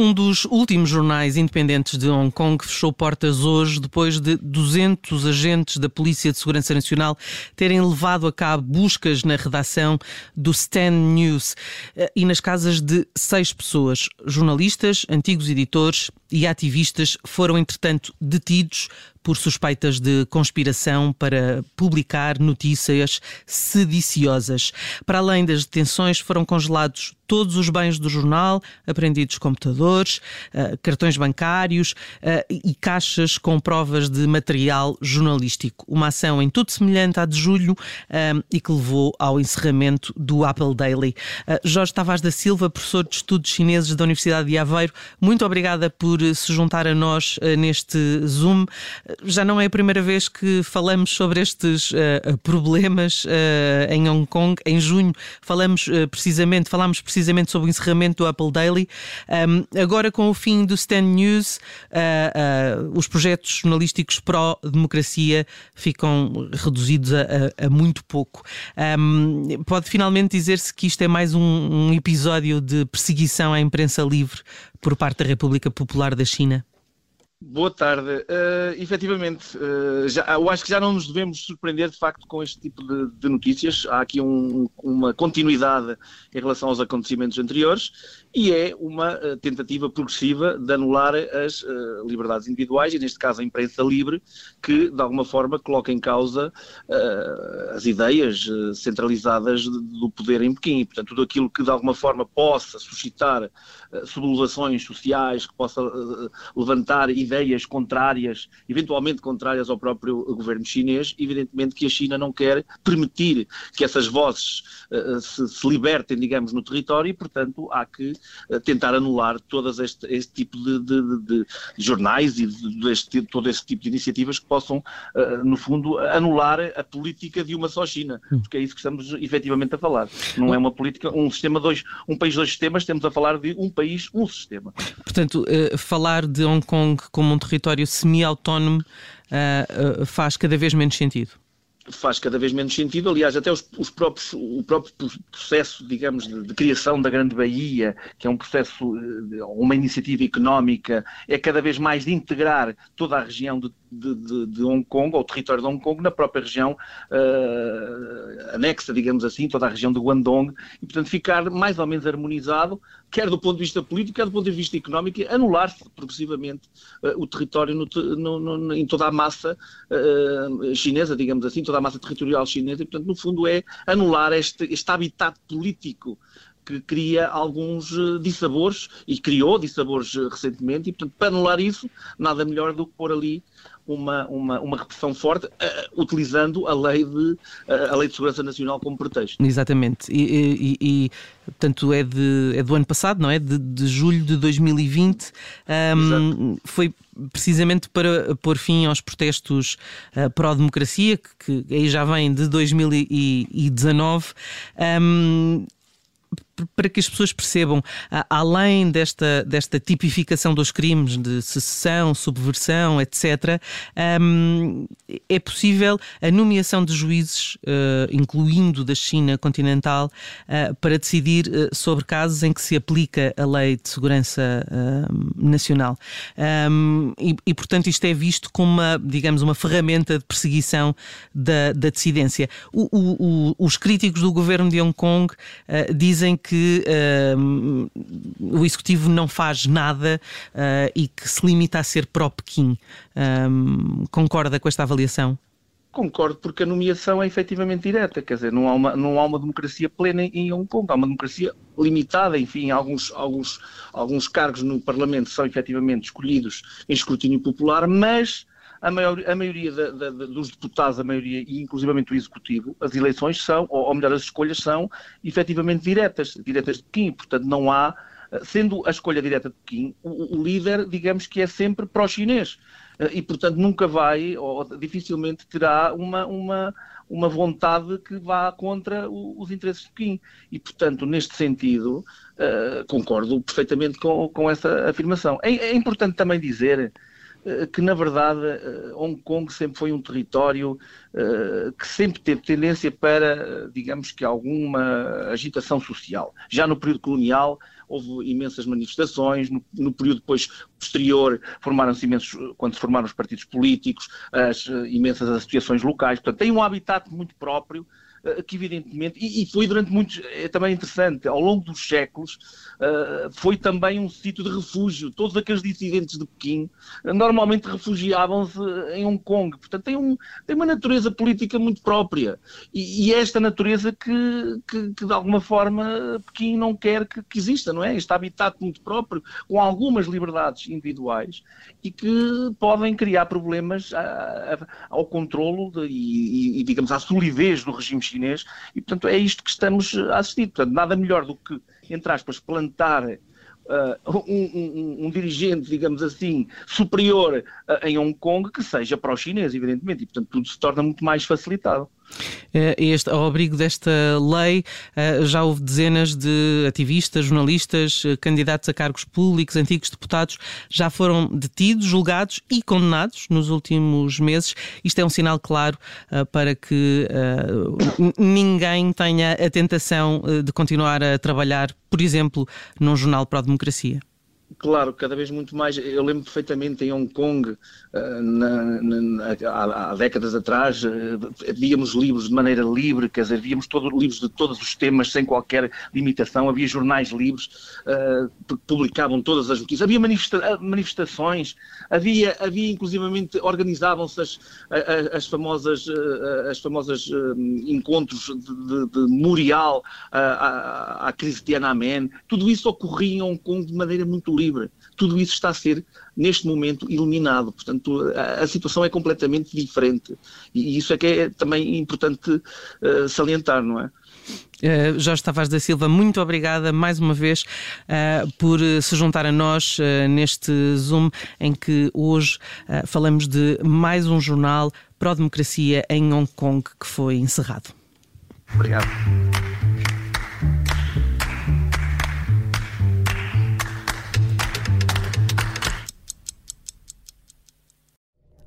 Um dos últimos jornais independentes de Hong Kong fechou portas hoje depois de 200 agentes da Polícia de Segurança Nacional terem levado a cabo buscas na redação do Stand News eh, e nas casas de seis pessoas. Jornalistas, antigos editores e ativistas foram, entretanto, detidos por suspeitas de conspiração para publicar notícias sediciosas. Para além das detenções, foram congelados todos os bens do jornal, apreendidos computadores, uh, cartões bancários uh, e caixas com provas de material jornalístico. Uma ação em tudo semelhante à de julho uh, e que levou ao encerramento do Apple Daily. Jorge Tavares da Silva, professor de Estudos Chineses da Universidade de Aveiro, muito obrigada por se juntar a nós neste Zoom já não é a primeira vez que falamos sobre estes uh, problemas uh, em Hong Kong. Em junho falamos uh, precisamente, falámos precisamente sobre o encerramento do Apple Daily. Um, agora, com o fim do Stand News, os projetos jornalísticos pró-democracia ficam reduzidos a, a, a muito pouco. Um, pode finalmente dizer-se que isto é mais um, um episódio de perseguição à imprensa livre por parte da República Popular da China? Boa tarde. Uh, efetivamente, uh, já, eu acho que já não nos devemos surpreender de facto com este tipo de, de notícias. Há aqui um, uma continuidade em relação aos acontecimentos anteriores e é uma uh, tentativa progressiva de anular as uh, liberdades individuais e, neste caso, a imprensa livre, que, de alguma forma, coloca em causa as ideias centralizadas do poder em Pequim. Portanto, tudo aquilo que, de alguma forma, possa suscitar sublevações sociais, que possa levantar ideias contrárias, eventualmente contrárias ao próprio governo chinês, evidentemente que a China não quer permitir que essas vozes se, se libertem, digamos, no território e, portanto, há que tentar anular todas este, este tipo de, de, de, jornais e de, todo esse tipo de iniciativas que possam, uh, no fundo, anular a política de uma só China, hum. porque é isso que estamos efetivamente a falar. Não é uma política, um sistema dois, um país dois sistemas, estamos a falar de um país um sistema. Portanto, uh, falar de Hong Kong como um território semi-autónomo uh, faz cada vez menos sentido faz cada vez menos sentido. Aliás, até os, os próprios, o próprio processo, digamos, de, de, criação da Grande Baía, que é um processo, eh, uma iniciativa económica, é cada vez mais de integrar toda a região de, de, de Hong Kong, ou o território de Hong Kong, na própria região uh, anexa, digamos assim, toda a região de Guangdong, e, portanto, ficar mais ou menos harmonizado, quer do ponto de vista político, quer do ponto de vista económico, anular-se progressivamente uh, o território no, no, no, em toda a massa uh, chinesa, digamos assim, toda a massa territorial chinesa, e, portanto, no fundo é anular este, este habitat político que cria alguns eh, dissabores, e criou dissabores eh, recentemente, e, portanto, para anular isso, nada melhor do que pôr ali uma, uma, uma repressão forte, uh, utilizando a lei, de, uh, a lei de Segurança Nacional como pretexto. Exatamente. E, e, e portanto, é, de, é do ano passado, não é? De, de julho de 2020. Um, foi precisamente para pôr fim aos protestos uh, pró-democracia, que, que, aí já vem de 2019. Um, para que as pessoas percebam, além desta, desta tipificação dos crimes de secessão, subversão, etc., um, é possível a nomeação de juízes, uh, incluindo da China continental, uh, para decidir uh, sobre casos em que se aplica a lei de segurança nacional. Um, e, e, portanto, isto é visto como uma, digamos, uma ferramenta de perseguição da, da dissidência. O, o, os críticos do governo de Hong Kong dizem que que uh, o Executivo não faz nada uh, e que se limita a ser pró-Pequim. Concorda com esta avaliação? Concordo, porque a nomeação é efetivamente direta, quer dizer, não há uma, não há uma democracia plena em Hong Kong, há uma democracia limitada, enfim, alguns, alguns, alguns cargos no Parlamento são efetivamente escolhidos em escrutínio popular, mas a, maior, a maioria da, da, dos deputados, a maioria, e inclusivamente o Executivo, as eleições são, ou, ou melhor, as escolhas são efetivamente diretas, diretas de Pequim, portanto não há, sendo a escolha direta de Pequim, o, o líder, digamos que é sempre pró-chinês, e portanto nunca vai, ou dificilmente terá uma, uma, uma vontade que vá contra o, os interesses de Pequim. E, portanto, neste sentido, uh, concordo perfeitamente com, com essa afirmação. É, é importante também dizer eh, que na verdade eh, Hong Kong sempre foi um território eh, que sempre teve tendência para, digamos que, alguma agitação social. Já no período colonial, houve imensas manifestações, no, período depois posterior formaram-se imensos, quando se formaram os partidos políticos, as imensas associações locais, portanto tem um habitat muito próprio eh, que evidentemente, e, e, foi durante muitos, é também interessante, ao longo dos séculos, uh, foi também um sítio de refúgio. Todos aqueles dissidentes de Pequim uh, normalmente refugiavam-se em Hong Kong. Portanto, tem, um, tem uma natureza política muito própria. E, e é esta natureza que, que, que, de alguma forma, Pequim não quer que, que, exista, não é? Este habitat muito próprio, com algumas liberdades individuais e que podem criar problemas a, a, ao controlo de, e, e, digamos, à solidez do regime chinês, e portanto é isto que estamos a assistir. Portanto, nada melhor do que, entre aspas, plantar Uh, um, um, um, dirigente, digamos assim, superior uh, em Hong Kong que seja para os chineses, evidentemente, e portanto tudo se torna muito mais facilitado. Eh, este, ao abrigo desta lei, eh, já houve dezenas de ativistas, jornalistas, candidatos a cargos públicos, antigos deputados, já foram detidos, julgados e condenados nos últimos meses. Isto é um sinal claro para que ninguém tenha a tentação de continuar a trabalhar, por exemplo, num jornal para a democracia. Claro, cada vez muito mais. Eu lembro perfeitamente em Hong Kong, eh, na, na, há, há, décadas atrás, eh, víamos livros de maneira livre, quer dizer, víamos todo, livros de todos os temas sem qualquer limitação, havia jornais livres uh, que publicavam todas as notícias, havia manifesta manifestações, havia, havia inclusivamente, organizavam-se as, as, as, famosas, as famosas encontros de, de, de memorial à, à crise de Tiananmen, tudo isso ocorria em Hong Kong de maneira muito livre. Tudo isso está a ser, neste momento, eliminado. Portanto, a, a situação é completamente diferente. E isso é que é também importante uh, salientar, não é? Uh, Jorge Tavares da Silva, muito obrigada mais uma vez uh, por se juntar a nós uh, neste Zoom em que hoje falamos de mais um jornal pró-democracia em Hong Kong que foi encerrado. Obrigado.